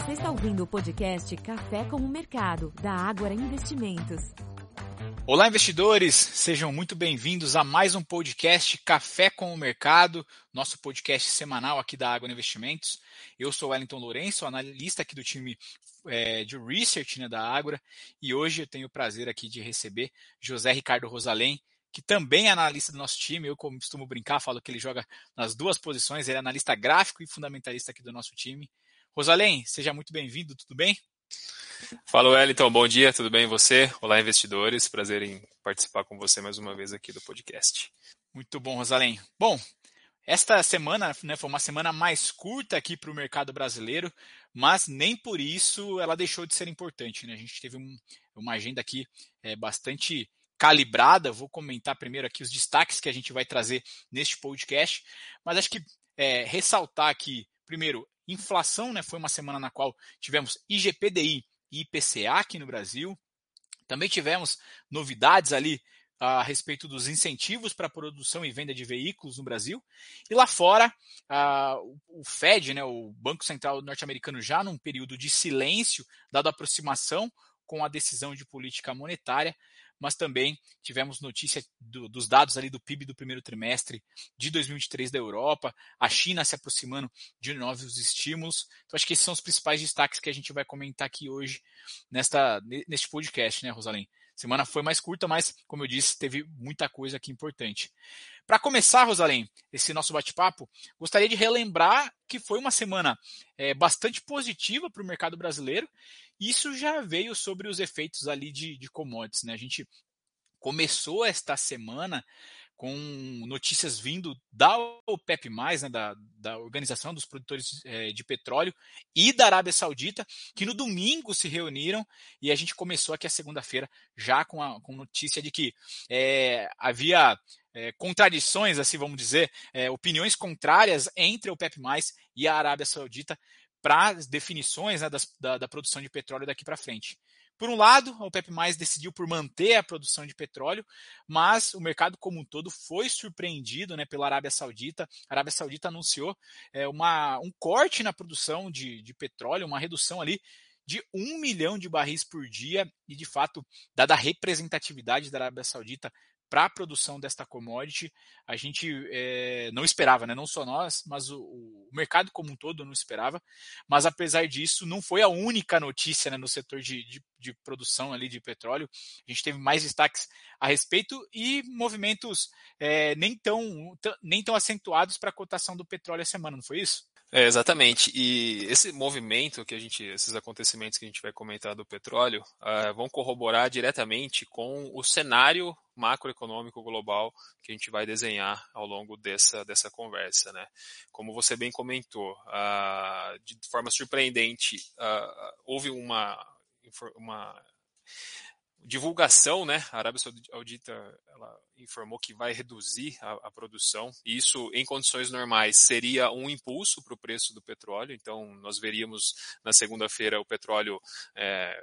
Você está ouvindo o podcast Café com o Mercado, da Ágora Investimentos. Olá, investidores! Sejam muito bem-vindos a mais um podcast Café com o Mercado, nosso podcast semanal aqui da Água Investimentos. Eu sou Wellington Lourenço, analista aqui do time é, de Research né, da Ágora, e hoje eu tenho o prazer aqui de receber José Ricardo Rosalém, que também é analista do nosso time. Eu costumo brincar, falo que ele joga nas duas posições, ele é analista gráfico e fundamentalista aqui do nosso time. Rosalém, seja muito bem-vindo, tudo bem? Fala, Wellington, bom dia, tudo bem você? Olá, investidores, prazer em participar com você mais uma vez aqui do podcast. Muito bom, Rosalém. Bom, esta semana né, foi uma semana mais curta aqui para o mercado brasileiro, mas nem por isso ela deixou de ser importante. Né? A gente teve um, uma agenda aqui é, bastante calibrada. Vou comentar primeiro aqui os destaques que a gente vai trazer neste podcast, mas acho que é, ressaltar aqui, primeiro, Inflação, né, foi uma semana na qual tivemos IGPDI e IPCA aqui no Brasil. Também tivemos novidades ali a respeito dos incentivos para a produção e venda de veículos no Brasil. E lá fora, o Fed, né, o Banco Central norte-americano, já num período de silêncio, dado a aproximação com a decisão de política monetária, mas também tivemos notícia do, dos dados ali do PIB do primeiro trimestre de 2023 da Europa, a China se aproximando de novos estímulos. Então, acho que esses são os principais destaques que a gente vai comentar aqui hoje nesta, neste podcast, né, Rosalim? Semana foi mais curta, mas, como eu disse, teve muita coisa aqui importante. Para começar, Rosalém, esse nosso bate-papo, gostaria de relembrar que foi uma semana é, bastante positiva para o mercado brasileiro. Isso já veio sobre os efeitos ali de, de commodities. Né? A gente começou esta semana com notícias vindo da OPEP+, né, da, da Organização dos Produtores é, de Petróleo e da Arábia Saudita, que no domingo se reuniram e a gente começou aqui a segunda-feira já com a com notícia de que é, havia é, contradições, assim vamos dizer, opiniões contrárias entre a OPEP+, e a Arábia Saudita para as definições né, das, da, da produção de petróleo daqui para frente. Por um lado, a OPEP+, decidiu por manter a produção de petróleo, mas o mercado como um todo foi surpreendido né, pela Arábia Saudita. A Arábia Saudita anunciou é, uma, um corte na produção de, de petróleo, uma redução ali de um milhão de barris por dia, e de fato, dada a representatividade da Arábia Saudita para a produção desta commodity, a gente é, não esperava, né? não só nós, mas o, o, mercado como um todo não esperava. Mas apesar disso, não foi a única notícia né, no setor de, de, de, produção ali de petróleo. A gente teve mais destaques a respeito e movimentos é, nem, tão, nem tão acentuados para a cotação do petróleo a semana, não foi isso? É, exatamente. E esse movimento que a gente, esses acontecimentos que a gente vai comentar do petróleo, uh, vão corroborar diretamente com o cenário macroeconômico global que a gente vai desenhar ao longo dessa, dessa conversa. Né? Como você bem comentou, uh, de forma surpreendente, uh, houve uma, uma divulgação, né? A Arábia Saudita ela informou que vai reduzir a, a produção. E isso, em condições normais, seria um impulso para o preço do petróleo. Então, nós veríamos na segunda-feira o petróleo é,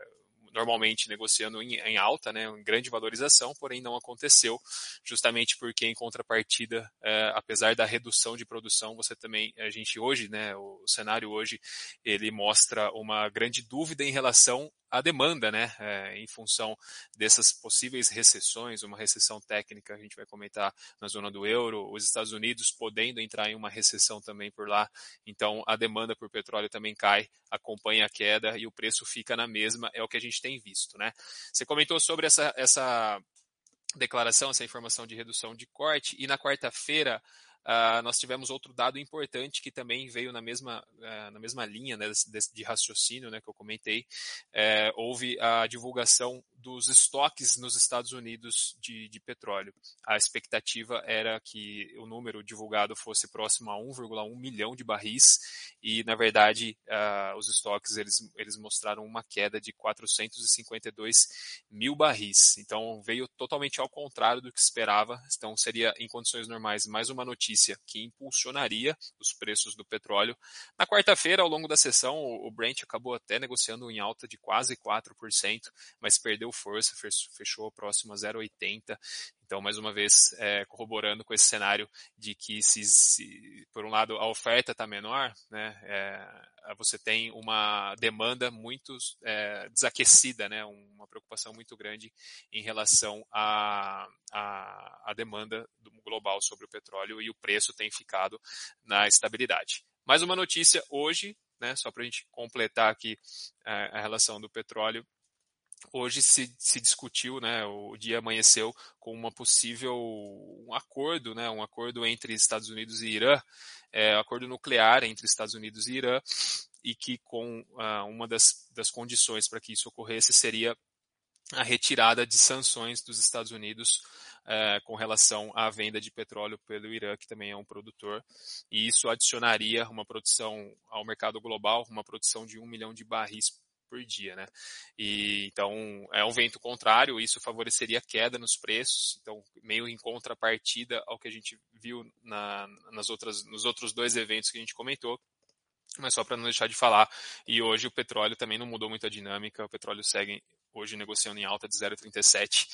normalmente negociando em, em, alta, né, em grande valorização, porém não aconteceu, justamente porque em contrapartida, é, apesar da redução de produção, você também, a gente hoje, né, o cenário hoje, ele mostra uma grande dúvida em relação a demanda, né, é, em função dessas possíveis recessões, uma recessão técnica, a gente vai comentar na zona do euro, os Estados Unidos podendo entrar em uma recessão também por lá, então a demanda por petróleo também cai, acompanha a queda e o preço fica na mesma, é o que a gente tem visto, né. Você comentou sobre essa, essa declaração, essa informação de redução de corte, e na quarta-feira Uh, nós tivemos outro dado importante que também veio na mesma, uh, na mesma linha né, de, de, raciocínio né, que eu comentei. Uh, houve a divulgação dos estoques nos Estados Unidos de, de, petróleo. A expectativa era que o número divulgado fosse próximo a 1,1 milhão de barris e, na verdade, uh, os estoques eles, eles mostraram uma queda de 452 mil barris. Então, veio totalmente ao contrário do que esperava. Então, seria, em condições normais, mais uma notícia que impulsionaria os preços do petróleo. Na quarta-feira, ao longo da sessão, o Brent acabou até negociando em alta de quase 4%, mas perdeu força, fechou próximo a 0,80. Então, mais uma vez, é, corroborando com esse cenário de que, se, se por um lado, a oferta está menor, né, é, você tem uma demanda muito é, desaquecida, né, uma preocupação muito grande em relação à, à, à demanda global sobre o petróleo e o preço tem ficado na estabilidade. Mais uma notícia hoje, né, só para a gente completar aqui é, a relação do petróleo hoje se, se discutiu, né, o dia amanheceu com uma possível um acordo, né, um acordo entre Estados Unidos e Irã, é, um acordo nuclear entre Estados Unidos e Irã, e que com uh, uma das, das condições para que isso ocorresse seria a retirada de sanções dos Estados Unidos uh, com relação à venda de petróleo pelo Irã, que também é um produtor, e isso adicionaria uma produção ao mercado global, uma produção de um milhão de barris por dia, né? E então é um vento contrário, isso favoreceria a queda nos preços, então meio em contrapartida ao que a gente viu na, nas outras, nos outros dois eventos que a gente comentou. Mas só para não deixar de falar, e hoje o petróleo também não mudou muito a dinâmica, o petróleo segue hoje negociando em alta de 0,37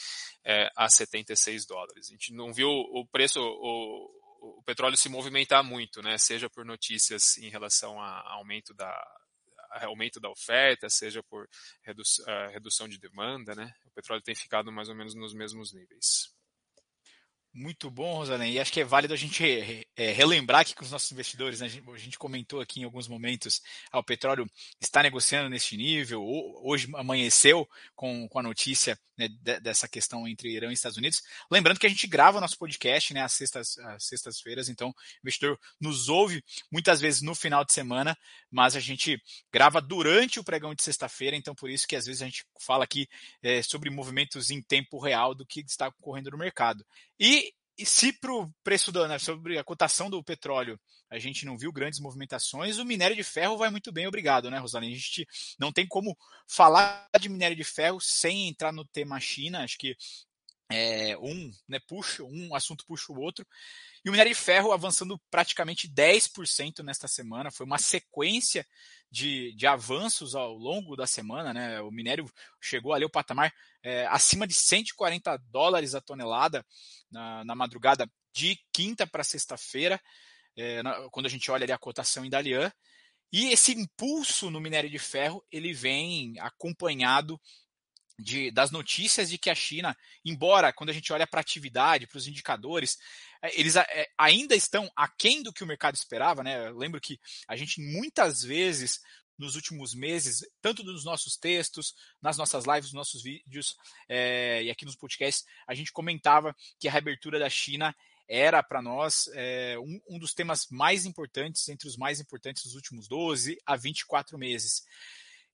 é, a 76 dólares. A gente não viu o preço, o, o petróleo se movimentar muito, né? Seja por notícias em relação a aumento da, aumento da oferta, seja por redução de demanda, né? O petróleo tem ficado mais ou menos nos mesmos níveis. Muito bom, Rosalém. E acho que é válido a gente é, relembrar aqui com os nossos investidores. Né? A, gente, comentou aqui em alguns momentos, ah, o petróleo está negociando neste nível. Hoje amanheceu com, com a notícia né, dessa questão entre Irã e Estados Unidos. Lembrando que a gente grava nosso podcast né, às sextas, sextas-feiras, então o investidor nos ouve muitas vezes no final de semana, mas a gente grava durante o pregão de sexta-feira, então por isso que às vezes a gente fala aqui é, sobre movimentos em tempo real do que está ocorrendo no mercado. E, e se para o preço do, né, sobre a cotação do petróleo a gente não viu grandes movimentações, o minério de ferro vai muito bem, obrigado, né, Rosaline? A gente não tem como falar de minério de ferro sem entrar no tema China, acho que é, um né, puxa, um assunto puxa o outro. E o minério de ferro avançando praticamente 10% nesta semana, foi uma sequência de, de avanços ao longo da semana. Né? O minério chegou ali ao patamar é, acima de 140 dólares a tonelada na, na madrugada de quinta para sexta-feira, é, quando a gente olha ali a cotação em Dalian. E esse impulso no minério de ferro ele vem acompanhado de, das notícias de que a China, embora quando a gente olha para a atividade, para os indicadores, é, eles é, ainda estão aquém do que o mercado esperava. Né? Eu lembro que a gente muitas vezes nos últimos meses, tanto nos nossos textos, nas nossas lives, nos nossos vídeos é, e aqui nos podcasts, a gente comentava que a reabertura da China era para nós é, um, um, dos temas mais importantes, entre os mais importantes dos últimos 12 a 24 meses.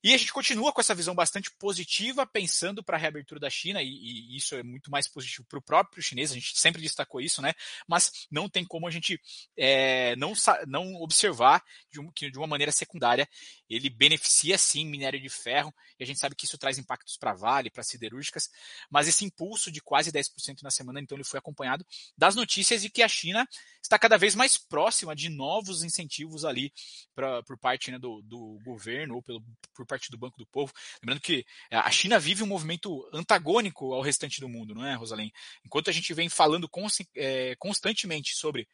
E a gente continua com essa visão bastante positiva, pensando para a reabertura da China, e, e, isso é muito mais positivo para o próprio chinês, a gente sempre destacou isso, né? Mas não tem como a gente é, não, não observar de um, que de uma maneira secundária ele beneficia sim minério de ferro, e a gente sabe que isso traz impactos para Vale, para siderúrgicas, mas esse impulso de quase 10% na semana, então ele foi acompanhado das notícias de que a China está cada vez mais próxima de novos incentivos ali pra, por parte né, do, do, governo ou pelo, por parte do Banco do Povo. Lembrando que é, a China vive um movimento antagônico ao restante do mundo, não é, Rosalém? Enquanto a gente vem falando é, constantemente sobre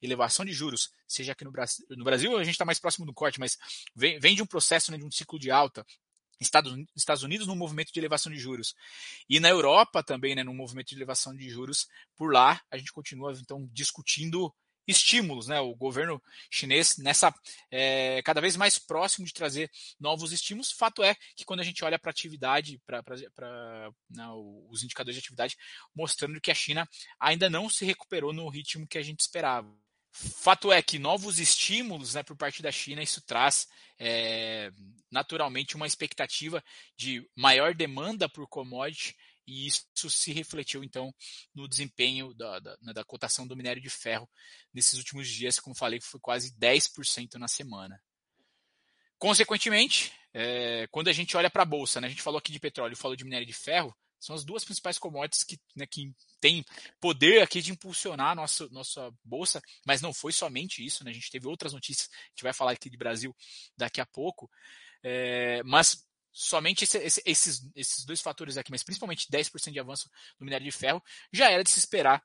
elevação de juros, seja aqui no Brasil, no Brasil a gente está mais próximo do corte, mas vem, de um processo né, de um ciclo de alta, Estados Unidos num movimento de elevação de juros. E na Europa também, né, num movimento de elevação de juros, por lá a gente continua então discutindo estímulos, né? O governo chinês nessa é, cada vez mais próximo de trazer novos estímulos. Fato é que quando a gente olha para atividade, para né, os indicadores de atividade, mostrando que a China ainda não se recuperou no ritmo que a gente esperava. Fato é que novos estímulos né, por parte da China, isso traz é, naturalmente uma expectativa de maior demanda por commodity e isso se refletiu então no desempenho da, da, né, da, cotação do minério de ferro nesses últimos dias, como falei, foi quase 10% na semana. Consequentemente, é, quando a gente olha para a bolsa, né, a gente falou aqui de petróleo, falou de minério de ferro, são as duas principais commodities que, né, que têm poder aqui de impulsionar a nossa, nossa bolsa, mas não foi somente isso, né? A gente teve outras notícias, a gente vai falar aqui de Brasil daqui a pouco. É, mas somente esse, esse, esses, esses dois fatores aqui, mas principalmente 10% de avanço no minério de ferro, já era de se esperar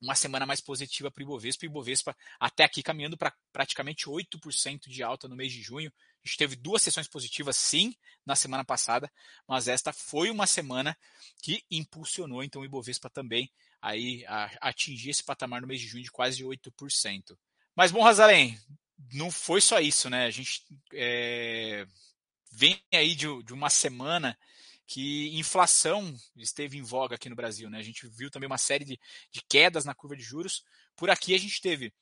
uma semana mais positiva para o Ibovespa. O Ibovespa até aqui caminhando para praticamente 8% de alta no mês de junho. A gente teve duas sessões positivas, sim, na semana passada, mas esta foi uma semana que impulsionou então o Ibovespa também aí a atingir esse patamar no mês de junho de quase 8%. Mas bom, Razalém, não foi só isso, né? A gente é, vem aí de, de uma semana que inflação esteve em voga aqui no Brasil. Né? A gente viu também uma série de, de quedas na curva de juros. Por aqui a gente teve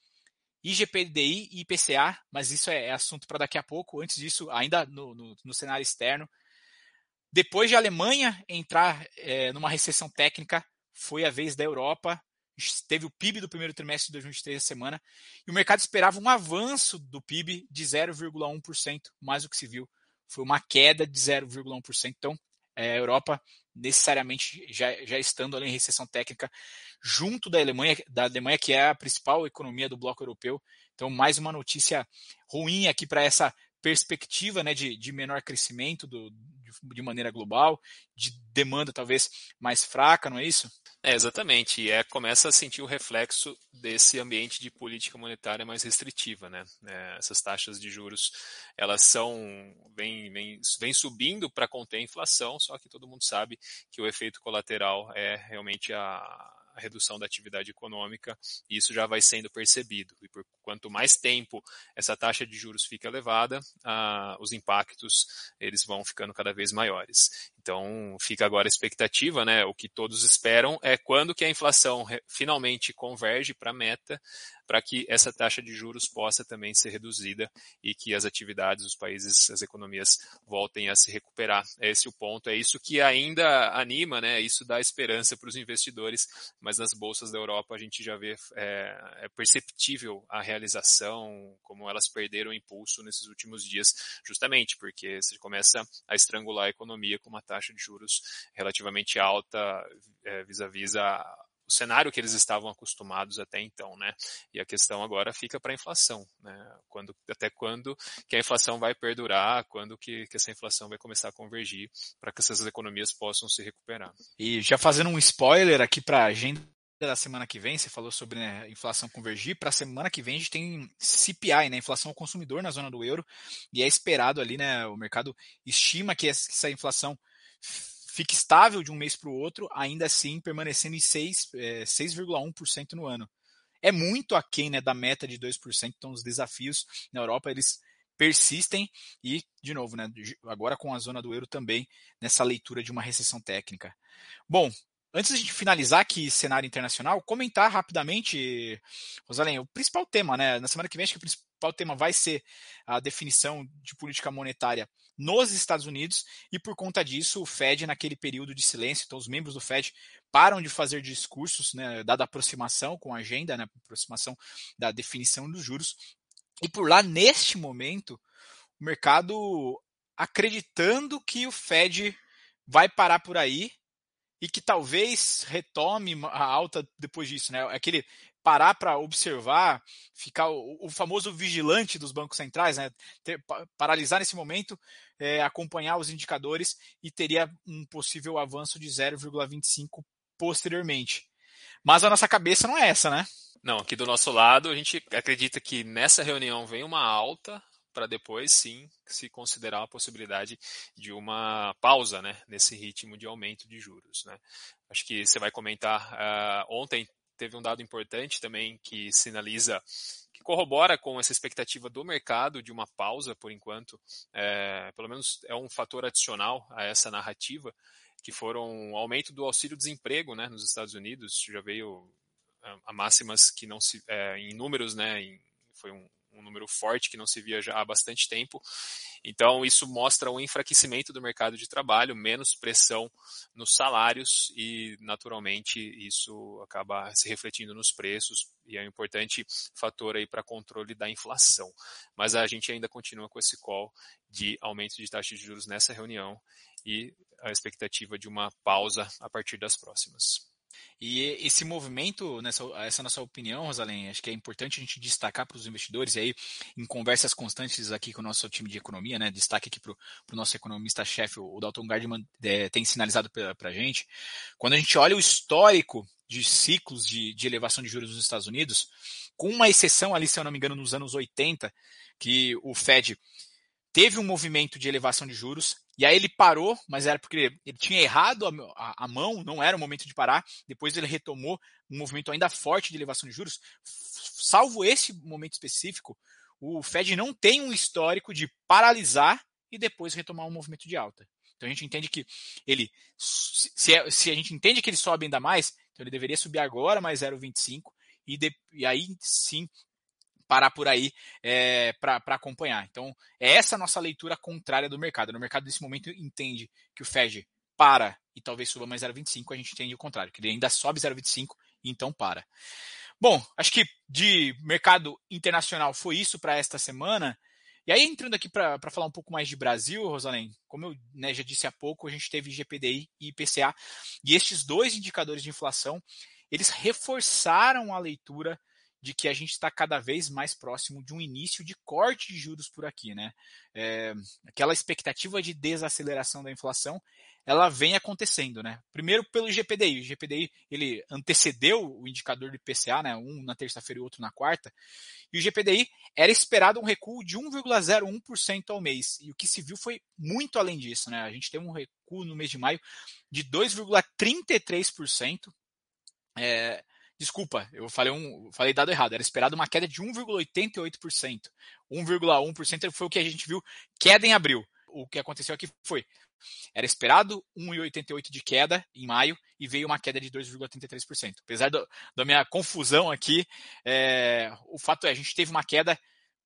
IGPDI e IPCA, mas isso é, é assunto para daqui a pouco. Antes disso, ainda no, no, no, cenário externo. Depois de a Alemanha entrar é, numa recessão técnica, foi a vez da Europa. Teve o PIB do primeiro trimestre de 2023 essa semana, e o mercado esperava um avanço do PIB de 0,1%, mais do que se viu. Foi uma queda de 0,1%. Então, é, a Europa necessariamente já, já estando ali em recessão técnica, junto da Alemanha, da Alemanha, que é a principal economia do bloco europeu. Então, mais uma notícia ruim aqui para essa perspectiva né, de, de menor crescimento do, de, de, maneira global, de demanda talvez mais fraca, não é isso? É, exatamente. E é, começa a sentir o reflexo desse ambiente de política monetária mais restritiva. Né? É, essas taxas de juros elas são vem, vem, vem subindo para conter a inflação, só que todo mundo sabe que o efeito colateral é realmente a a redução da atividade econômica, e isso já vai sendo percebido. E por quanto mais tempo essa taxa de juros fica elevada, ah, os impactos eles vão ficando cada vez maiores. Então fica agora a expectativa, né? O que todos esperam é quando que a inflação finalmente converge para a meta, para que essa taxa de juros possa também ser reduzida e que as atividades, os países, as economias voltem a se recuperar. É esse o ponto, é isso que ainda anima, né? Isso dá esperança para os investidores, mas nas bolsas da Europa a gente já vê é, é perceptível a realização, como elas perderam impulso nesses últimos dias, justamente porque você começa a estrangular a economia com uma taxa de juros relativamente alta é, vis-à-vis a o cenário que eles estavam acostumados até então, né? E a questão agora fica para a inflação, né? Quando, até quando que a inflação vai perdurar, quando que, que essa inflação vai começar a convergir para que essas economias possam se recuperar. E já fazendo um spoiler aqui para a agenda da semana que vem, você falou sobre né, inflação convergir, para a semana que vem a gente tem CPI, né, inflação ao consumidor na zona do euro, e é esperado ali, né, o mercado estima que essa inflação fique estável de um mês para o outro, ainda assim permanecendo em 6,1% é, no ano. É muito aquém né, da meta de 2%, então os desafios na Europa eles persistem e, de novo, né, agora com a zona do euro também nessa leitura de uma recessão técnica. Bom, Antes de finalizar aqui cenário internacional, comentar rapidamente, Rosalém, o principal tema, né? Na semana que vem, acho que o principal tema vai ser a definição de política monetária nos Estados Unidos, e por conta disso, o Fed, naquele período de silêncio, então os membros do Fed param de fazer discursos, né, dada a aproximação com a agenda, né, aproximação da definição dos juros, e por lá, neste momento, o mercado acreditando que o Fed vai parar por aí e que talvez retome a alta depois disso, né? Aquele parar para observar, ficar o, o, famoso vigilante dos bancos centrais, né? Ter, paralisar nesse momento, é, acompanhar os indicadores e teria um possível avanço de 0,25 posteriormente. Mas a nossa cabeça não é essa, né? Não, aqui do nosso lado, a gente acredita que nessa reunião vem uma alta para depois sim se considerar a possibilidade de uma pausa né, nesse ritmo de aumento de juros. Né. Acho que você vai comentar, uh, ontem teve um dado importante também que sinaliza, que corrobora com essa expectativa do mercado de uma pausa por enquanto, é, pelo menos é um fator adicional a essa narrativa, que foram o aumento do auxílio-desemprego né, nos Estados Unidos, já veio a máximas que não se, é, em números, né, em, foi um, um número forte que não se via já há bastante tempo. Então, isso mostra um enfraquecimento do mercado de trabalho, menos pressão nos salários e, naturalmente, isso acaba se refletindo nos preços e é um importante fator aí para controle da inflação. Mas a gente ainda continua com esse call de aumento de taxa de juros nessa reunião e a expectativa de uma pausa a partir das próximas. E esse movimento, nessa, essa nossa opinião, Rosalém, acho que é importante a gente destacar para os investidores, e aí em conversas constantes aqui com o nosso time de economia, né, destaque aqui para o nosso economista-chefe, o Dalton Gardman, é, tem sinalizado para a gente, quando a gente olha o histórico de ciclos de, de elevação de juros nos Estados Unidos, com uma exceção ali, se eu não me engano, nos anos 80, que o Fed teve um movimento de elevação de juros, e aí ele parou, mas era porque ele tinha errado a, a, a, mão, não era o momento de parar. Depois ele retomou um movimento ainda forte de elevação de juros. Salvo esse momento específico, o Fed não tem um histórico de paralisar e depois retomar um movimento de alta. Então a gente entende que ele, se, é, se a gente entende que ele sobe ainda mais, então ele deveria subir agora mais 0,25 e, e aí sim parar por aí é, para acompanhar. Então, é essa nossa leitura contrária do mercado. No mercado, nesse momento, entende que o Fed para e talvez suba mais 0,25, a gente entende o contrário, que ele ainda sobe 0,25 e então para. Bom, acho que de mercado internacional foi isso para esta semana. E aí, entrando aqui para falar um pouco mais de Brasil, Rosalém, como eu né, já disse há pouco, a gente teve GPDI e IPCA, e estes dois indicadores de inflação, eles reforçaram a leitura de que a gente está cada vez mais próximo de um início de corte de juros por aqui, né? É, aquela expectativa de desaceleração da inflação, ela vem acontecendo, né? Primeiro pelo GPDI, o GPDI ele antecedeu o indicador do IPCA, né? Um na terça-feira e outro na quarta, e o GPDI era esperado um recuo de 1,01% ao mês, e o que se viu foi muito além disso, né? A gente teve um recuo no mês de maio de 2,33%. É, Desculpa, eu falei, um, falei dado errado. Era esperado uma queda de 1,88%. 1,1% foi o que a gente viu queda em abril. O que aconteceu aqui foi. Era esperado 1,88% de queda em maio e veio uma queda de 2,33%. Apesar do, da minha confusão aqui, é, o fato é, a gente teve uma queda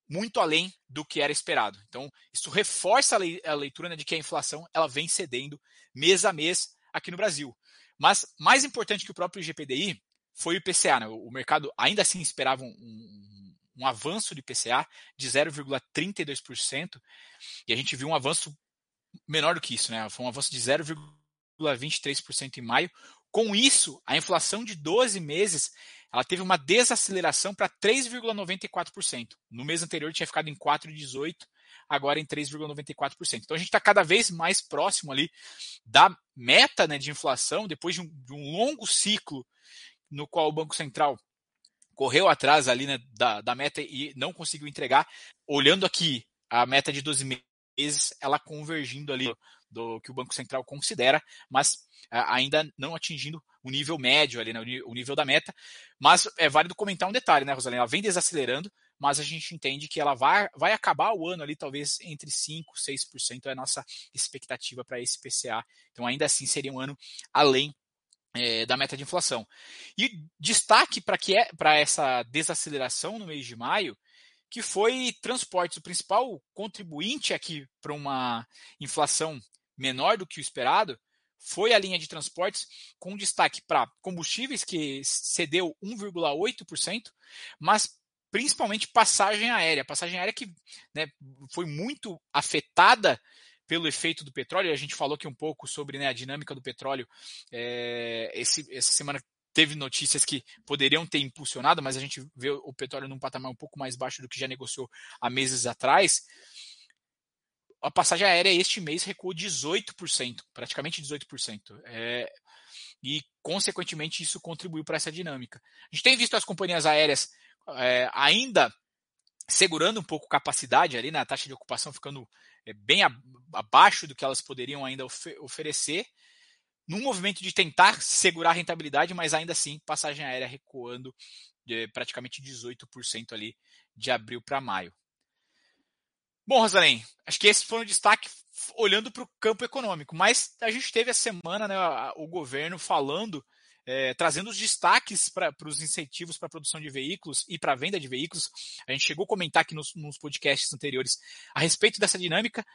muito além do que era esperado. Então, isso reforça a leitura né, de que a inflação ela vem cedendo mês a mês aqui no Brasil. Mas mais importante que o próprio IGPDI foi o IPCA. Né? O mercado ainda assim esperava um, um, um avanço de IPCA de 0,32%, e a gente viu um avanço menor do que isso, né? Foi um avanço de 0,23% em maio. Com isso, a inflação de 12 meses ela teve uma desaceleração para 3,94%. No mês anterior tinha ficado em 4,18%, agora em 3,94%. Então a gente está cada vez mais próximo ali da meta né, de inflação, depois de um, de um longo ciclo no qual o Banco Central correu atrás ali né, da, da meta e não conseguiu entregar. Olhando aqui a meta de 12 meses, ela convergindo ali do que o Banco Central considera, mas ainda não atingindo o nível médio ali, né, o nível da meta. Mas é válido comentar um detalhe, né, Rosalina? Ela vem desacelerando, mas a gente entende que ela vai, vai acabar o ano ali, talvez entre 5% e 6% é a nossa expectativa para esse PCA. Então, ainda assim, seria um ano além é, da meta de inflação. E destaque para que é, para essa desaceleração no mês de maio, que foi transportes, o principal contribuinte aqui para uma inflação menor do que o esperado, foi a linha de transportes, com destaque para combustíveis, que cedeu 1,8%, mas principalmente passagem aérea. Passagem aérea que né, foi muito afetada pelo efeito do petróleo. A gente falou aqui um pouco sobre né, a dinâmica do petróleo. É, esse, essa semana teve notícias que poderiam ter impulsionado, mas a gente vê o petróleo num patamar um pouco mais baixo do que já negociou há meses atrás. A passagem aérea este mês recuou 18%, praticamente 18%. É, e, consequentemente, isso contribuiu para essa dinâmica. A gente tem visto as companhias aéreas é, ainda segurando um pouco capacidade ali na né, taxa de ocupação, ficando é, bem abaixo do que elas poderiam ainda oferecer, num movimento de tentar segurar a rentabilidade, mas ainda assim passagem aérea recuando de praticamente 18% ali de abril para maio. Bom, Rosalém, acho que esse foi um destaque olhando para o campo econômico, mas a gente teve a semana né, o governo falando é, trazendo os destaques para os incentivos para a produção de veículos e para a venda de veículos. A gente chegou a comentar aqui nos, nos, podcasts anteriores a respeito dessa dinâmica.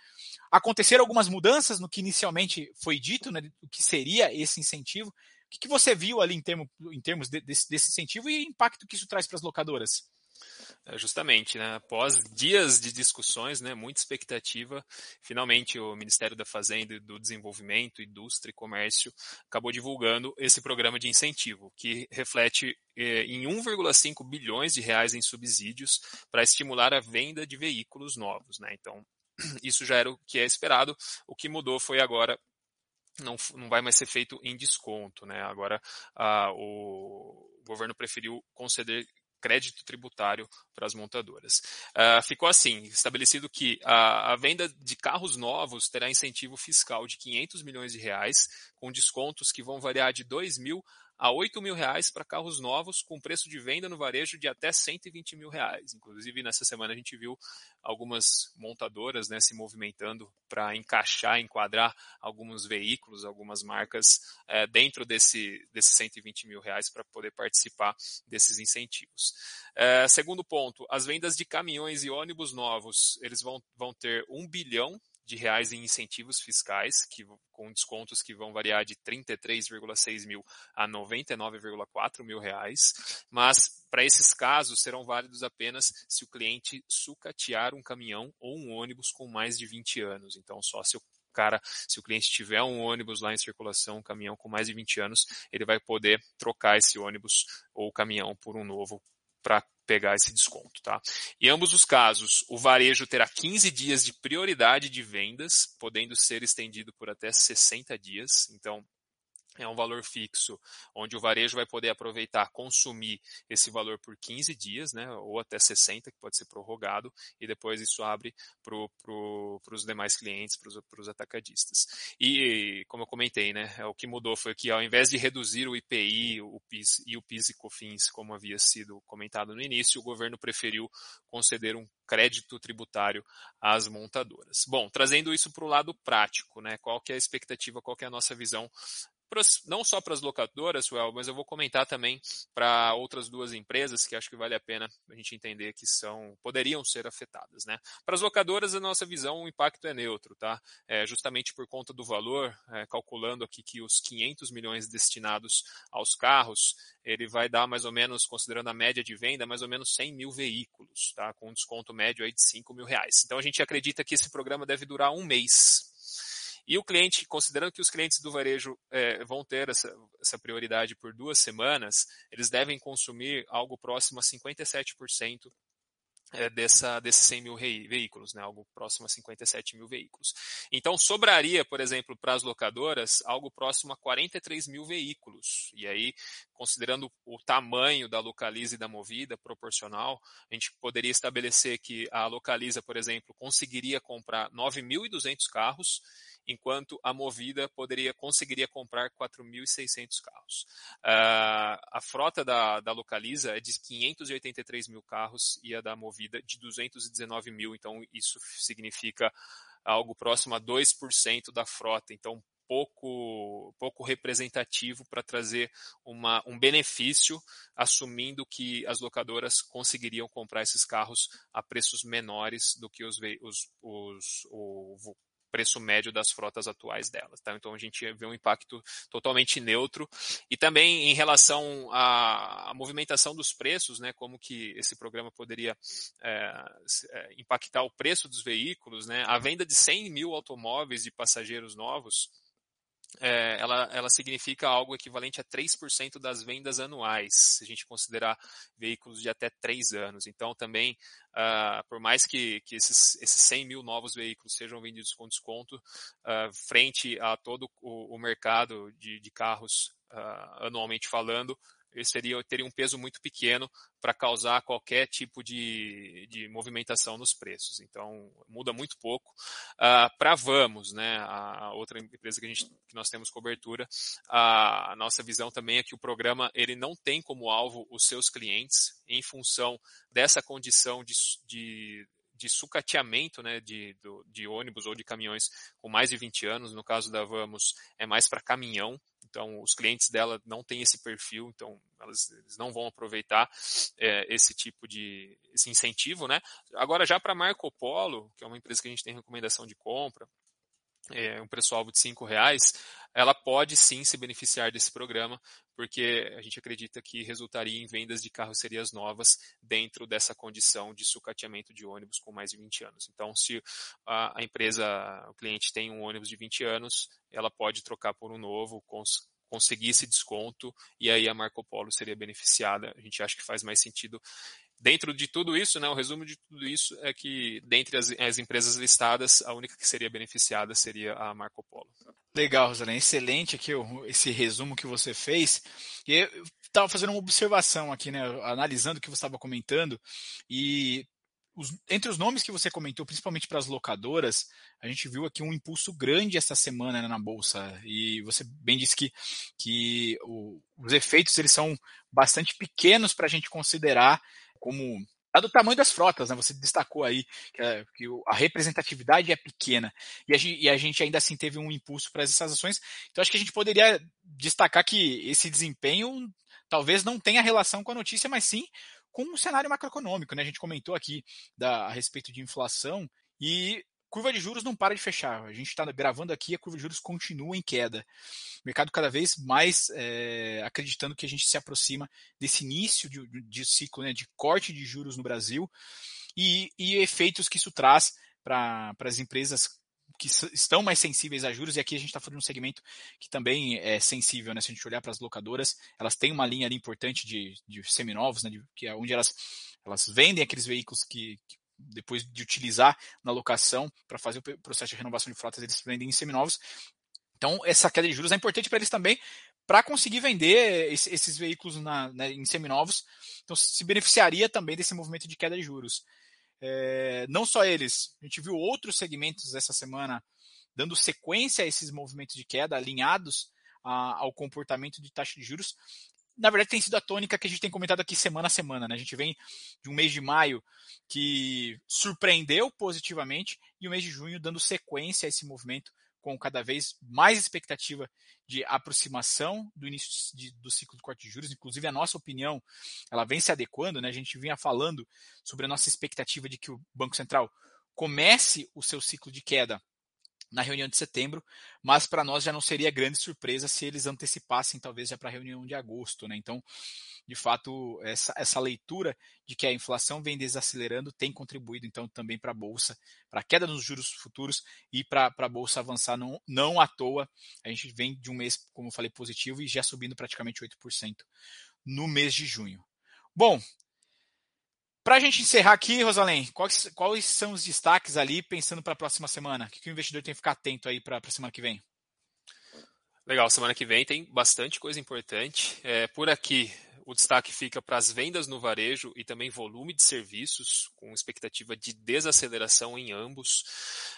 Aconteceram algumas mudanças no que inicialmente foi dito, né, o que seria esse incentivo. O que, que você viu ali em, termo, em termos de, desse, desse incentivo e o impacto que isso traz para as locadoras? É, justamente, né? após dias de discussões, né, muita expectativa, finalmente o Ministério da Fazenda do Desenvolvimento, Indústria e Comércio acabou divulgando esse programa de incentivo, que reflete eh, em 1,5 bilhões de reais em subsídios para estimular a venda de veículos novos. Né? Então, isso já era o que é esperado. O que mudou foi agora não, não vai mais ser feito em desconto. Né? Agora, ah, o governo preferiu conceder crédito tributário para as montadoras. Uh, ficou assim, estabelecido que a, a, venda de carros novos terá incentivo fiscal de 500 milhões de reais, com descontos que vão variar de 2 mil a 8 mil reais para carros novos com preço de venda no varejo de até 120 mil reais. Inclusive, nessa semana a gente viu algumas montadoras né, se movimentando para encaixar, enquadrar alguns veículos, algumas marcas é, dentro desse, desses 120 mil reais para poder participar desses incentivos. É, segundo ponto, as vendas de caminhões e ônibus novos, eles vão, vão ter 1 bilhão de reais em incentivos fiscais, que, com descontos que vão variar de 33,6 mil a 99,4 mil reais, mas para esses casos serão válidos apenas se o cliente sucatear um caminhão ou um ônibus com mais de 20 anos. Então, só se o cara, se o cliente tiver um ônibus lá em circulação, um caminhão com mais de 20 anos, ele vai poder trocar esse ônibus ou caminhão por um novo para pegar esse desconto, tá? Em ambos os casos, o varejo terá 15 dias de prioridade de vendas, podendo ser estendido por até 60 dias. Então, é um valor fixo, onde o varejo vai poder aproveitar, consumir esse valor por 15 dias, né, ou até 60, que pode ser prorrogado, e depois isso abre para pro, os demais clientes, para os atacadistas. E, como eu comentei, né, é, o que mudou foi que, ao invés de reduzir o IPI o PIS, e o PIS e COFINS, como havia sido comentado no início, o governo preferiu conceder um crédito tributário às montadoras. Bom, trazendo isso para o lado prático, né, qual que é a expectativa, qual que é a nossa visão pras, não só para as locadoras, Well, mas eu vou comentar também para outras duas empresas que acho que vale a pena a gente entender que são poderiam ser afetadas. Né? Para as locadoras, a nossa visão, o impacto é neutro, tá? É, justamente por conta do valor, é, calculando aqui que os 500 milhões destinados aos carros, ele vai dar mais ou menos, considerando a média de venda, mais ou menos 100 mil veículos, tá? com um desconto médio aí de 5 mil reais. Então a gente acredita que esse programa deve durar um mês. E o cliente, considerando que os clientes do varejo é, vão ter essa, essa prioridade por duas semanas, eles devem consumir algo próximo a 57% é, dessa, desses 100 mil veículos, né, algo próximo a 57 mil veículos. Então, sobraria, por exemplo, para as locadoras, algo próximo a 43 mil veículos. E aí, considerando o tamanho da localiza e da movida proporcional, a gente poderia estabelecer que a localiza, por exemplo, conseguiria comprar 9.200 carros enquanto a Movida poderia conseguiria comprar 4.600 carros. Uh, a frota da, da Localiza é de 583 mil carros e a da Movida de 219 mil, então isso significa algo próximo a 2% da frota. Então, pouco, pouco representativo para trazer uma, um benefício, assumindo que as locadoras conseguiriam comprar esses carros a preços menores do que os, os, os o preço médio das frotas atuais delas. Tá? Então a gente vê um impacto totalmente neutro. E também em relação à, à movimentação dos preços, né, como que esse programa poderia é, é impactar o preço dos veículos, né? a venda de 100 mil automóveis de passageiros novos é, ela, ela significa algo equivalente a 3% das vendas anuais, se a gente considerar veículos de até 3 anos. Então, também, uh, por mais que, que esses, esses 100 mil novos veículos sejam vendidos com desconto, uh, frente a todo o, o mercado de, de carros uh, anualmente falando, seria, teria um peso muito pequeno para causar qualquer tipo de, de movimentação nos preços. Então, muda muito pouco. Uh, para Vamos, né, a outra empresa que, a gente, que nós temos cobertura, a, a nossa visão também é que o programa ele não tem como alvo os seus clientes em função dessa condição de, de de sucateamento né, de, de ônibus ou de caminhões com mais de 20 anos. No caso da Vamos, é mais para caminhão, então, os clientes dela não têm esse perfil, então elas, eles não vão aproveitar é, esse tipo de esse incentivo, né? Agora, já para Marco Polo, que é uma empresa que a gente tem recomendação de compra, é, um preço-alvo de R$ reais, ela pode sim se beneficiar desse programa, porque a gente acredita que resultaria em vendas de carrocerias novas dentro dessa condição de sucateamento de ônibus com mais de 20 anos. Então, se a, empresa, o cliente tem um ônibus de 20 anos, ela pode trocar por um novo, cons conseguir esse desconto e aí a Marco Polo seria beneficiada. A gente acha que faz mais sentido dentro de tudo isso, né, o resumo de tudo isso é que, dentre as, as, empresas listadas, a única que seria beneficiada seria a Marco Polo. Legal, Rosalém. Excelente aqui esse resumo que você fez. E eu estava fazendo uma observação aqui, né, analisando o que você estava comentando, e os, entre os nomes que você comentou, principalmente para as locadoras, a gente viu aqui um impulso grande essa semana né, na bolsa. E você bem disse que, que o, os efeitos eles são bastante pequenos para a gente considerar como dado o tamanho das frotas, né? Você destacou aí que a, que a representatividade é pequena e a, gente, e a, gente, ainda assim teve um impulso para essas ações. Então acho que a gente poderia destacar que esse desempenho talvez não tenha relação com a notícia, mas sim com o cenário macroeconômico, né? A gente comentou aqui da, a respeito de inflação e curva de juros não para de fechar. A gente está gravando aqui, a curva de juros continua em queda. O mercado cada vez mais é, acreditando que a gente se aproxima desse início de, de ciclo né, de corte de juros no Brasil e, e efeitos que isso traz para as empresas que estão mais sensíveis a juros, e aqui a gente está falando de um segmento que também é sensível, né? Se a gente olhar para as locadoras, elas têm uma linha ali importante de, de seminovos, né? De, que é onde elas, elas vendem aqueles veículos que, que depois de utilizar na locação para fazer o processo de renovação de frotas, eles vendem em seminovos. Então, essa queda de juros é importante para eles também para conseguir vender esses veículos na, né, em seminovos. Então, se beneficiaria também desse movimento de queda de juros. É, não só eles, a gente viu outros segmentos essa semana dando sequência a esses movimentos de queda, alinhados a, ao comportamento de taxa de juros na verdade, tem sido a tônica que a gente tem comentado aqui semana a semana. Né? A gente vem de um mês de maio que surpreendeu positivamente e o mês de junho dando sequência a esse movimento com cada vez mais expectativa de aproximação do início de, do ciclo de corte de juros. Inclusive, a nossa opinião ela vem se adequando. Né? A gente vinha falando sobre a nossa expectativa de que o Banco Central comece o seu ciclo de queda na reunião de setembro, mas para nós já não seria grande surpresa se eles antecipassem talvez já para a reunião de agosto, né? Então, de fato, essa, essa leitura de que a inflação vem desacelerando tem contribuído então também para a bolsa, para a queda nos juros futuros e para a bolsa avançar não, não à toa. A gente vem de um mês, como eu falei, positivo e já subindo praticamente 8% no mês de junho. Bom, para a gente encerrar aqui, Rosalém, quais, quais, são os destaques ali pensando para a próxima semana? O que, que, o investidor tem que ficar atento aí para a semana que vem? Legal, semana que vem tem bastante coisa importante. É, por aqui, o destaque fica para as vendas no varejo e também volume de serviços, com expectativa de desaceleração em ambos.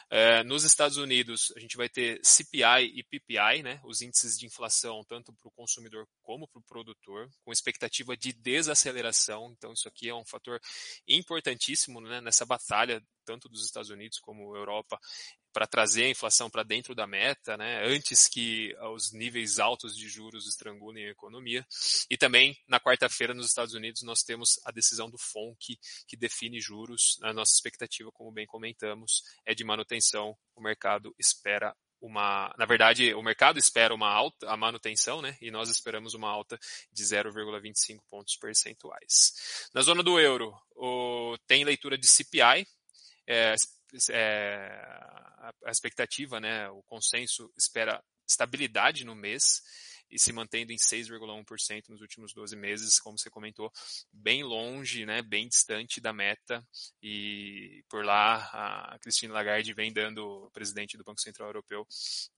É, nos Estados Unidos, a gente vai ter CPI e PPI, né, os índices de inflação, tanto para o consumidor como para o produtor, com expectativa de desaceleração. Então, isso aqui é um fator importantíssimo né, nessa batalha, tanto dos Estados Unidos como Europa, para trazer a inflação para dentro da meta, né, antes que os níveis altos de juros estrangulem a economia. E também, na quarta-feira, nos Estados Unidos, nós temos a decisão do FONC, que define juros. A nossa expectativa, como bem comentamos, é de manutenção. O mercado espera uma, na verdade, o mercado espera uma alta, a manutenção, né? E nós esperamos uma alta de 0,25 pontos percentuais. Na zona do euro, o, tem leitura de CPI, é, é, a expectativa, né, o consenso espera estabilidade no mês e se mantendo em 6,1% nos últimos 12 meses, como você comentou, bem longe, né, bem distante da meta. E por lá a Christine Lagarde vem dando, presidente do Banco Central Europeu,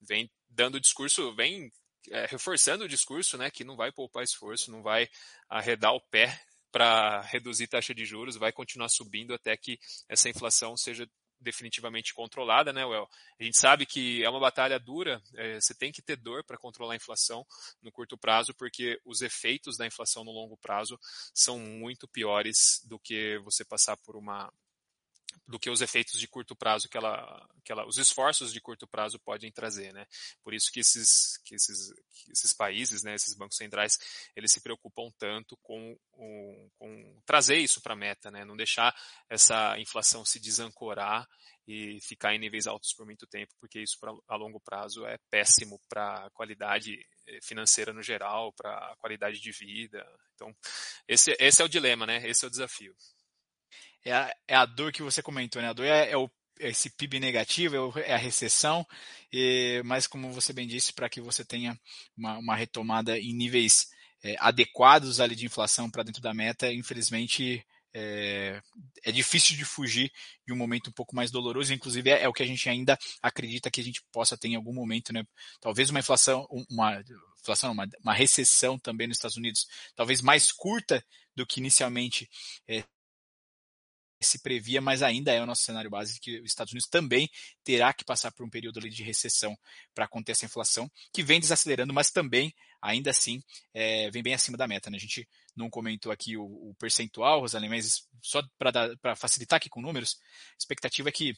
vem dando discurso, vem é, reforçando o discurso, né, que não vai poupar esforço, não vai arredar o pé para reduzir taxa de juros, vai continuar subindo até que essa inflação seja definitivamente controlada, né, Well? A gente sabe que é uma batalha dura, é, você tem que ter dor para controlar a inflação no curto prazo, porque os efeitos da inflação no longo prazo são muito piores do que você passar por uma do que os efeitos de curto prazo que ela, que ela, os esforços de curto prazo podem trazer, né? Por isso que esses, que esses, que esses países, né, esses bancos centrais, eles se preocupam tanto com, com, trazer isso para a meta, né? Não deixar essa inflação se desancorar e ficar em níveis altos por muito tempo, porque isso pra, a longo prazo é péssimo para a qualidade eh, financeira no geral, para a qualidade de vida. Então, esse, esse é o dilema, né? Esse é o desafio é a, é a dor que você comentou, né? A dor é, é o é esse PIB negativo, é, é a recessão, e, mas como você bem disse, para que você tenha uma, uma retomada em níveis é, adequados ali de inflação para dentro da meta, infelizmente é, é, difícil de fugir de um momento um pouco mais doloroso, inclusive é, é, o que a gente ainda acredita que a gente possa ter em algum momento, né? Talvez uma inflação, uma inflação, uma, uma recessão também nos Estados Unidos, talvez mais curta do que inicialmente é, se previa, mas ainda é o nosso cenário base que os Estados Unidos também terá que passar por um período de recessão para conter essa inflação, que vem desacelerando, mas também, ainda assim, é, vem bem acima da meta. Né? A gente não comentou aqui o, o percentual, Rosalie, mas só para facilitar aqui com números, a expectativa é que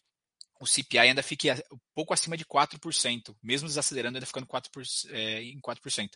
o CPI ainda fique um pouco acima de 4%, mesmo desacelerando, ainda ficando 4%, é, em 4%.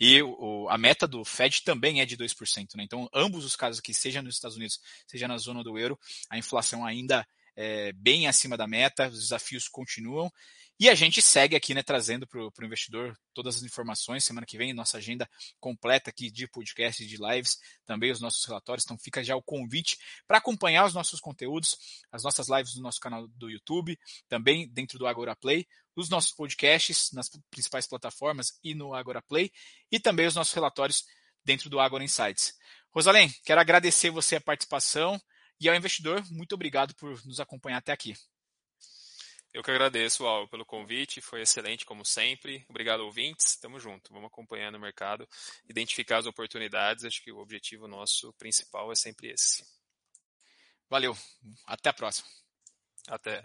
E o, a meta do Fed também é de 2%. Né? Então, ambos os casos aqui, seja nos Estados Unidos, seja na zona do euro, a inflação ainda é bem acima da meta, os desafios continuam. E a gente segue aqui, né, trazendo para o investidor todas as informações. Semana que vem, nossa agenda completa aqui de podcast e de lives, também os nossos relatórios. Então fica já o convite para acompanhar os nossos conteúdos, as nossas lives no nosso canal do YouTube, também dentro do Agora Play, os nossos podcasts nas principais plataformas e no Agora Play, e também os nossos relatórios dentro do Agora Insights. Rosalém, quero agradecer você a participação e ao investidor, muito obrigado por nos acompanhar até aqui. Eu que agradeço, Al, pelo convite, foi excelente como sempre. Obrigado, ouvintes. Tamo junto, vamos acompanhando o mercado, identificar as oportunidades. Acho que o objetivo nosso principal é sempre esse. Valeu, até a próxima. Até.